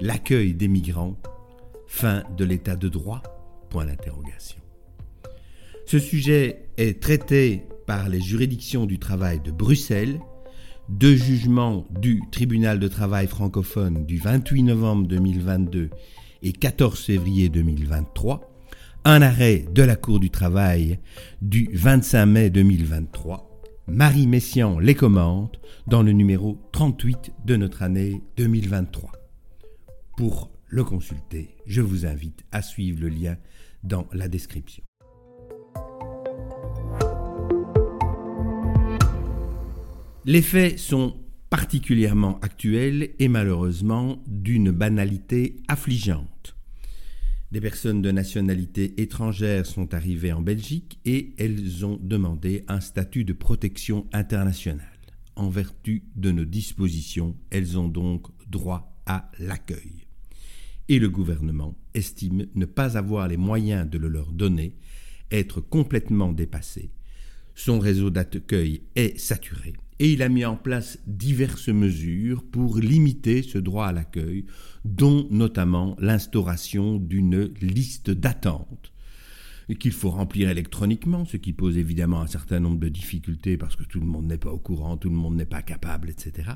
l'accueil des migrants, fin de l'état de droit Point d'interrogation. Ce sujet est traité par les juridictions du travail de Bruxelles, deux jugements du tribunal de travail francophone du 28 novembre 2022 et 14 février 2023, un arrêt de la Cour du travail du 25 mai 2023. Marie Messian les commente dans le numéro 38 de notre année 2023. Pour le consulter, je vous invite à suivre le lien dans la description. Les faits sont particulièrement actuels et malheureusement d'une banalité affligeante. Des personnes de nationalité étrangère sont arrivées en Belgique et elles ont demandé un statut de protection internationale. En vertu de nos dispositions, elles ont donc droit à l'accueil. Et le gouvernement estime ne pas avoir les moyens de le leur donner, être complètement dépassé. Son réseau d'accueil est saturé et il a mis en place diverses mesures pour limiter ce droit à l'accueil, dont notamment l'instauration d'une liste d'attente qu'il faut remplir électroniquement, ce qui pose évidemment un certain nombre de difficultés parce que tout le monde n'est pas au courant, tout le monde n'est pas capable, etc.,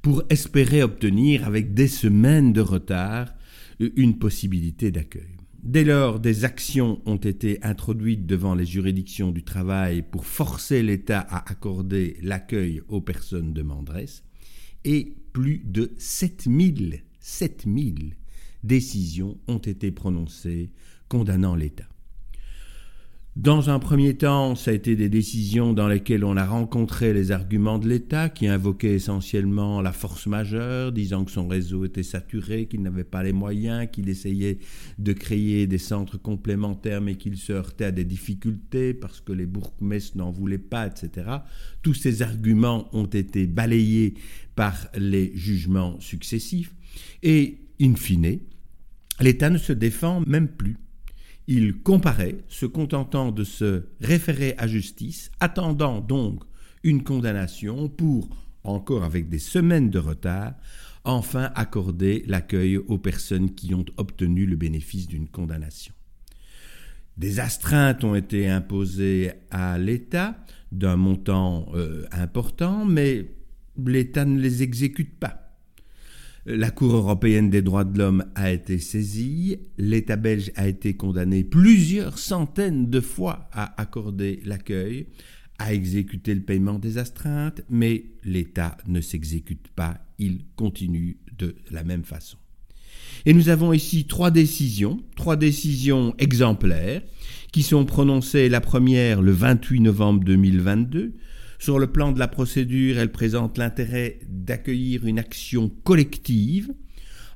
pour espérer obtenir avec des semaines de retard une possibilité d'accueil. Dès lors, des actions ont été introduites devant les juridictions du travail pour forcer l'État à accorder l'accueil aux personnes demanderesses et plus de 7000, 7000 décisions ont été prononcées condamnant l'État. Dans un premier temps, ça a été des décisions dans lesquelles on a rencontré les arguments de l'État qui invoquaient essentiellement la force majeure, disant que son réseau était saturé, qu'il n'avait pas les moyens, qu'il essayait de créer des centres complémentaires mais qu'il se heurtait à des difficultés parce que les bourgmestres n'en voulaient pas, etc. Tous ces arguments ont été balayés par les jugements successifs et, in fine, l'État ne se défend même plus. Il comparait, se contentant de se référer à justice, attendant donc une condamnation pour, encore avec des semaines de retard, enfin accorder l'accueil aux personnes qui ont obtenu le bénéfice d'une condamnation. Des astreintes ont été imposées à l'État d'un montant euh, important, mais l'État ne les exécute pas. La Cour européenne des droits de l'homme a été saisie, l'État belge a été condamné plusieurs centaines de fois à accorder l'accueil, à exécuter le paiement des astreintes, mais l'État ne s'exécute pas, il continue de la même façon. Et nous avons ici trois décisions, trois décisions exemplaires, qui sont prononcées la première le 28 novembre 2022, sur le plan de la procédure, elle présente l'intérêt d'accueillir une action collective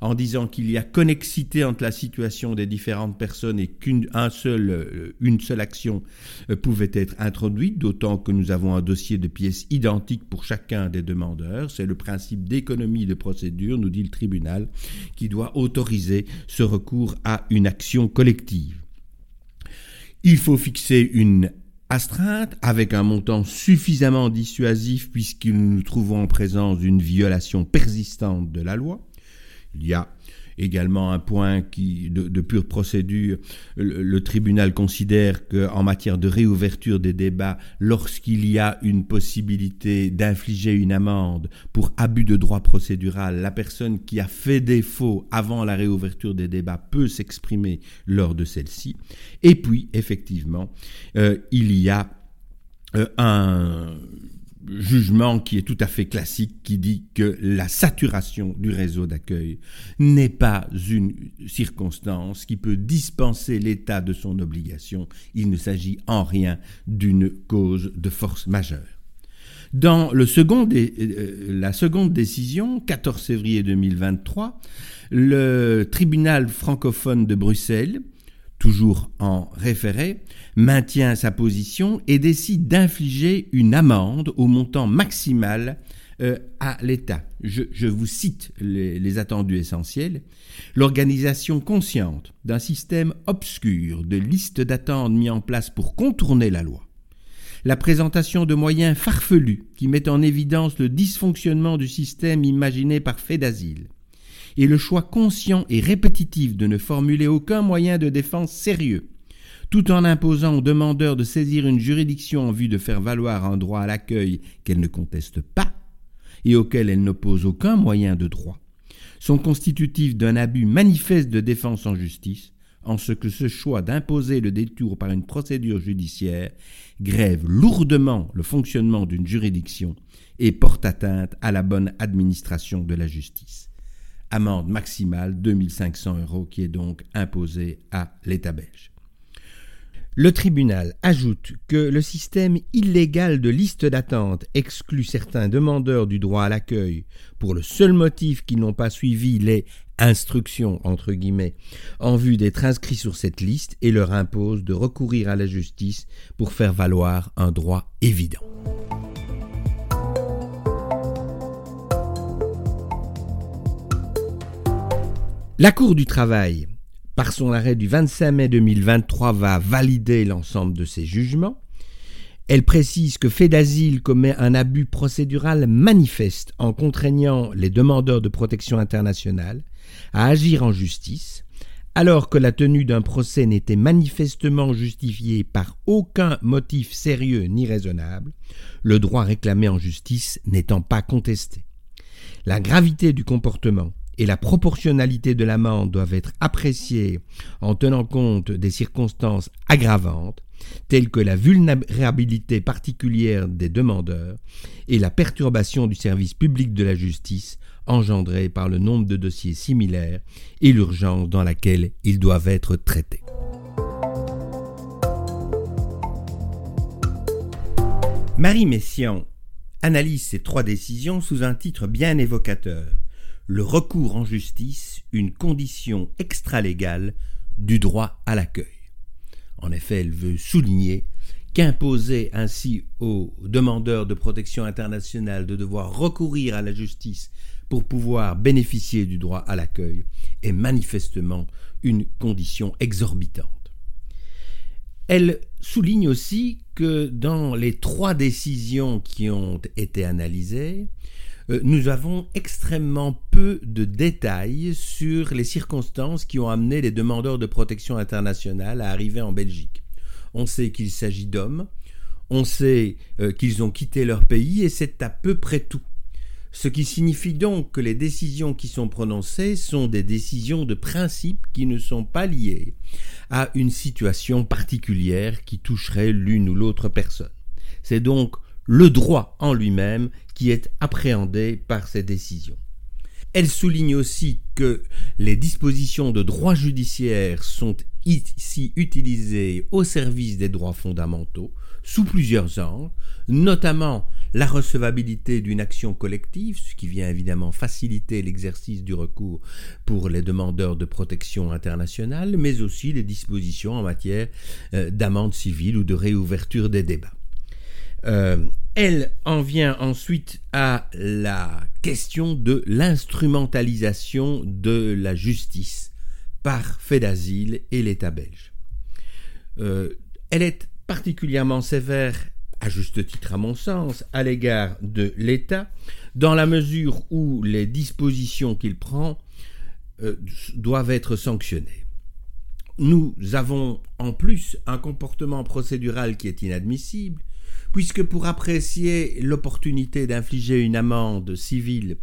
en disant qu'il y a connexité entre la situation des différentes personnes et qu'une euh, seule action euh, pouvait être introduite, d'autant que nous avons un dossier de pièces identiques pour chacun des demandeurs. C'est le principe d'économie de procédure, nous dit le tribunal, qui doit autoriser ce recours à une action collective. Il faut fixer une astreinte avec un montant suffisamment dissuasif puisque nous nous trouvons en présence d'une violation persistante de la loi. Il y a également un point qui, de, pure procédure, le, tribunal considère qu'en matière de réouverture des débats, lorsqu'il y a une possibilité d'infliger une amende pour abus de droit procédural, la personne qui a fait défaut avant la réouverture des débats peut s'exprimer lors de celle-ci. Et puis, effectivement, euh, il y a euh, un jugement qui est tout à fait classique, qui dit que la saturation du réseau d'accueil n'est pas une circonstance qui peut dispenser l'État de son obligation. Il ne s'agit en rien d'une cause de force majeure. Dans le second euh, la seconde décision, 14 février 2023, le tribunal francophone de Bruxelles, toujours en référé, maintient sa position et décide d'infliger une amende au montant maximal euh, à l'État. Je, vous cite les, attendus essentiels. L'organisation consciente d'un système obscur de listes d'attente mis en place pour contourner la loi la présentation de moyens farfelus qui mettent en évidence le dysfonctionnement du système imaginé par fait d'asile, et le choix conscient et répétitif de ne formuler aucun moyen de défense sérieux, tout en imposant aux demandeurs de saisir une juridiction en vue de faire valoir un droit à l'accueil qu'elle ne conteste pas et auquel elle n'oppose aucun moyen de droit, sont constitutifs d'un abus manifeste de défense en justice, en ce que ce choix d'imposer le détour par une procédure judiciaire grève lourdement le fonctionnement d'une juridiction et porte atteinte à la bonne administration de la justice. Amende maximale 2500 euros qui est donc imposée à l'État belge. Le tribunal ajoute que le système illégal de liste d'attente exclut certains demandeurs du droit à l'accueil pour le seul motif qu'ils n'ont pas suivi les instructions en vue d'être inscrits sur cette liste et leur impose de recourir à la justice pour faire valoir un droit évident. La Cour du travail par son arrêt du 25 mai 2023, va valider l'ensemble de ses jugements. Elle précise que fait d'asile commet un abus procédural manifeste en contraignant les demandeurs de protection internationale à agir en justice, alors que la tenue d'un procès n'était manifestement justifiée par aucun motif sérieux ni raisonnable, le droit réclamé en justice n'étant pas contesté. La gravité du comportement et la proportionnalité de l'amende doivent être appréciées en tenant compte des circonstances aggravantes, telles que la vulnérabilité particulière des demandeurs et la perturbation du service public de la justice engendrée par le nombre de dossiers similaires et l'urgence dans laquelle ils doivent être traités. Marie Messiaen analyse ces trois décisions sous un titre bien évocateur le recours en justice une condition extralégale du droit à l'accueil. En effet, elle veut souligner qu'imposer ainsi aux demandeurs de protection internationale de devoir recourir à la justice pour pouvoir bénéficier du droit à l'accueil est manifestement une condition exorbitante. Elle souligne aussi que dans les trois décisions qui ont été analysées, nous avons extrêmement peu de détails sur les circonstances qui ont amené les demandeurs de protection internationale à arriver en Belgique. On sait qu'il s'agit d'hommes, on sait euh, qu'ils ont quitté leur pays et c'est à peu près tout. Ce qui signifie donc que les décisions qui sont prononcées sont des décisions de principe qui ne sont pas liées à une situation particulière qui toucherait l'une ou l'autre personne. C'est donc le droit en lui-même qui est appréhendé par ces décisions. Elle souligne aussi que les dispositions de droit judiciaire sont ici utilisées au service des droits fondamentaux sous plusieurs angles, notamment la recevabilité d'une action collective, ce qui vient évidemment faciliter l'exercice du recours pour les demandeurs de protection internationale, mais aussi les dispositions en matière euh, d'amende civile ou de réouverture des débats. Euh, elle en vient ensuite à la question de l'instrumentalisation de la justice par fait d'asile et l'État belge. Euh, elle est particulièrement sévère, à juste titre à mon sens, à l'égard de l'État, dans la mesure où les dispositions qu'il prend euh, doivent être sanctionnées. Nous avons en plus un comportement procédural qui est inadmissible, puisque pour apprécier l'opportunité d'infliger une amende civile,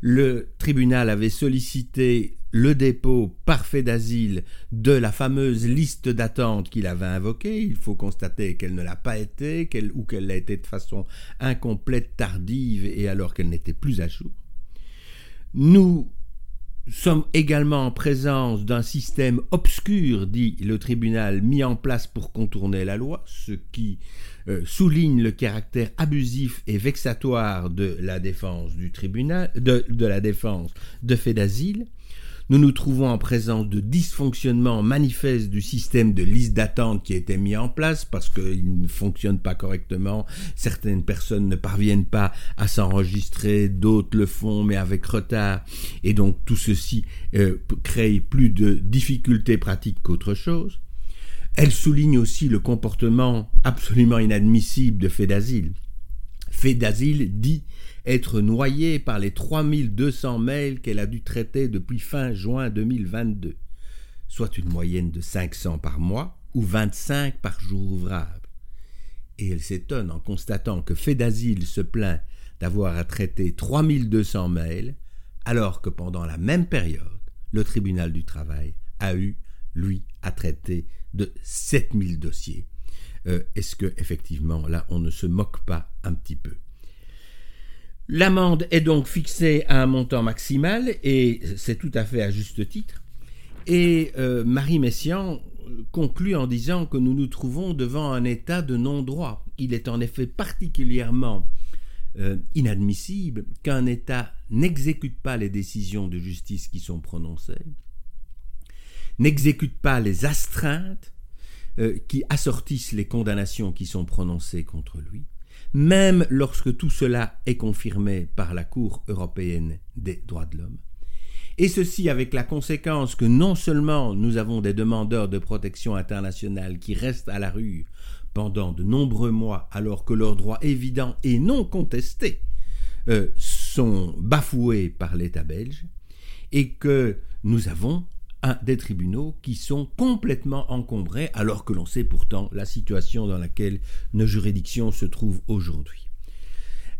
le tribunal avait sollicité le dépôt parfait d'asile de la fameuse liste d'attente qu'il avait invoquée. Il faut constater qu'elle ne l'a pas été, ou qu'elle l'a été de façon incomplète, tardive, et alors qu'elle n'était plus à jour. Nous sommes également en présence d'un système obscur, dit le tribunal, mis en place pour contourner la loi, ce qui euh, souligne le caractère abusif et vexatoire de la défense du tribunal, de, de la défense de fait d'asile. Nous nous trouvons en présence de dysfonctionnements manifestes du système de liste d'attente qui a été mis en place parce qu'il ne fonctionne pas correctement. Certaines personnes ne parviennent pas à s'enregistrer, d'autres le font mais avec retard. Et donc tout ceci euh, crée plus de difficultés pratiques qu'autre chose. Elle souligne aussi le comportement absolument inadmissible de fait d'asile. Fait d'asile dit être noyée par les 3200 mails qu'elle a dû traiter depuis fin juin 2022, soit une moyenne de 500 par mois ou 25 par jour ouvrable. Et elle s'étonne en constatant que Fait d'asile se plaint d'avoir à traiter 3200 mails, alors que pendant la même période, le tribunal du travail a eu, lui, à traiter de 7000 dossiers. Euh, est-ce que, effectivement, là, on ne se moque pas un petit peu? L'amende est donc fixée à un montant maximal, et c'est tout à fait à juste titre. Et euh, Marie Messiaen conclut en disant que nous nous trouvons devant un état de non-droit. Il est en effet particulièrement euh, inadmissible qu'un État n'exécute pas les décisions de justice qui sont prononcées, n'exécute pas les astreintes euh, qui assortissent les condamnations qui sont prononcées contre lui, même lorsque tout cela est confirmé par la Cour européenne des droits de l'homme. Et ceci avec la conséquence que non seulement nous avons des demandeurs de protection internationale qui restent à la rue pendant de nombreux mois alors que leurs droits évidents et non contestés euh, sont bafoués par l'État belge, et que nous avons des tribunaux qui sont complètement encombrés alors que l'on sait pourtant la situation dans laquelle nos juridictions se trouvent aujourd'hui.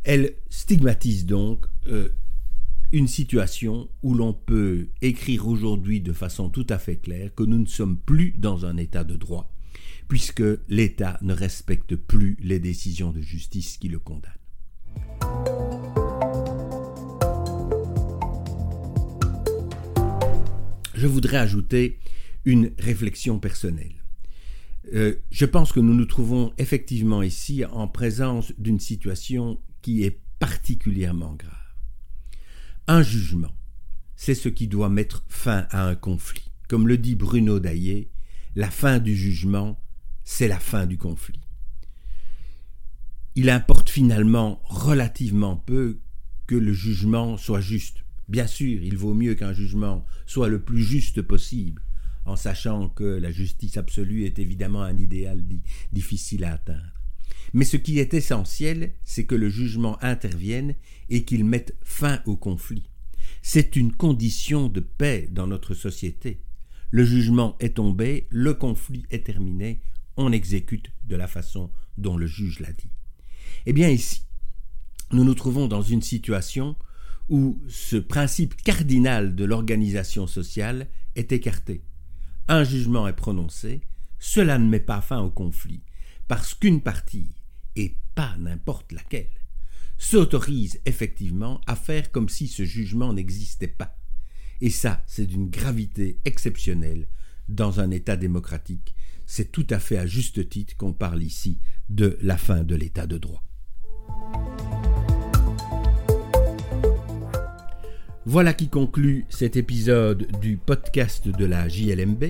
Elle stigmatise donc euh, une situation où l'on peut écrire aujourd'hui de façon tout à fait claire que nous ne sommes plus dans un état de droit, puisque l'État ne respecte plus les décisions de justice qui le condamnent. Je voudrais ajouter une réflexion personnelle. Euh, je pense que nous nous trouvons effectivement ici en présence d'une situation qui est particulièrement grave. Un jugement, c'est ce qui doit mettre fin à un conflit. Comme le dit Bruno Daillé, la fin du jugement, c'est la fin du conflit. Il importe finalement relativement peu que le jugement soit juste. Bien sûr, il vaut mieux qu'un jugement soit le plus juste possible, en sachant que la justice absolue est évidemment un idéal difficile à atteindre. Mais ce qui est essentiel, c'est que le jugement intervienne et qu'il mette fin au conflit. C'est une condition de paix dans notre société. Le jugement est tombé, le conflit est terminé, on exécute de la façon dont le juge l'a dit. Eh bien ici, nous nous trouvons dans une situation où ce principe cardinal de l'organisation sociale est écarté. Un jugement est prononcé, cela ne met pas fin au conflit, parce qu'une partie, et pas n'importe laquelle, s'autorise effectivement à faire comme si ce jugement n'existait pas. Et ça, c'est d'une gravité exceptionnelle dans un État démocratique. C'est tout à fait à juste titre qu'on parle ici de la fin de l'État de droit. Voilà qui conclut cet épisode du podcast de la JLMB.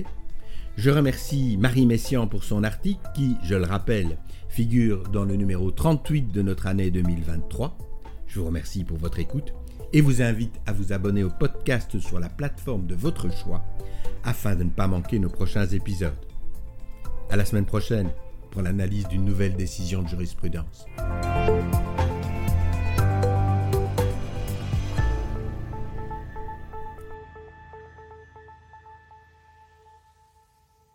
Je remercie Marie Messiaen pour son article qui, je le rappelle, figure dans le numéro 38 de notre année 2023. Je vous remercie pour votre écoute et vous invite à vous abonner au podcast sur la plateforme de votre choix afin de ne pas manquer nos prochains épisodes. À la semaine prochaine pour l'analyse d'une nouvelle décision de jurisprudence.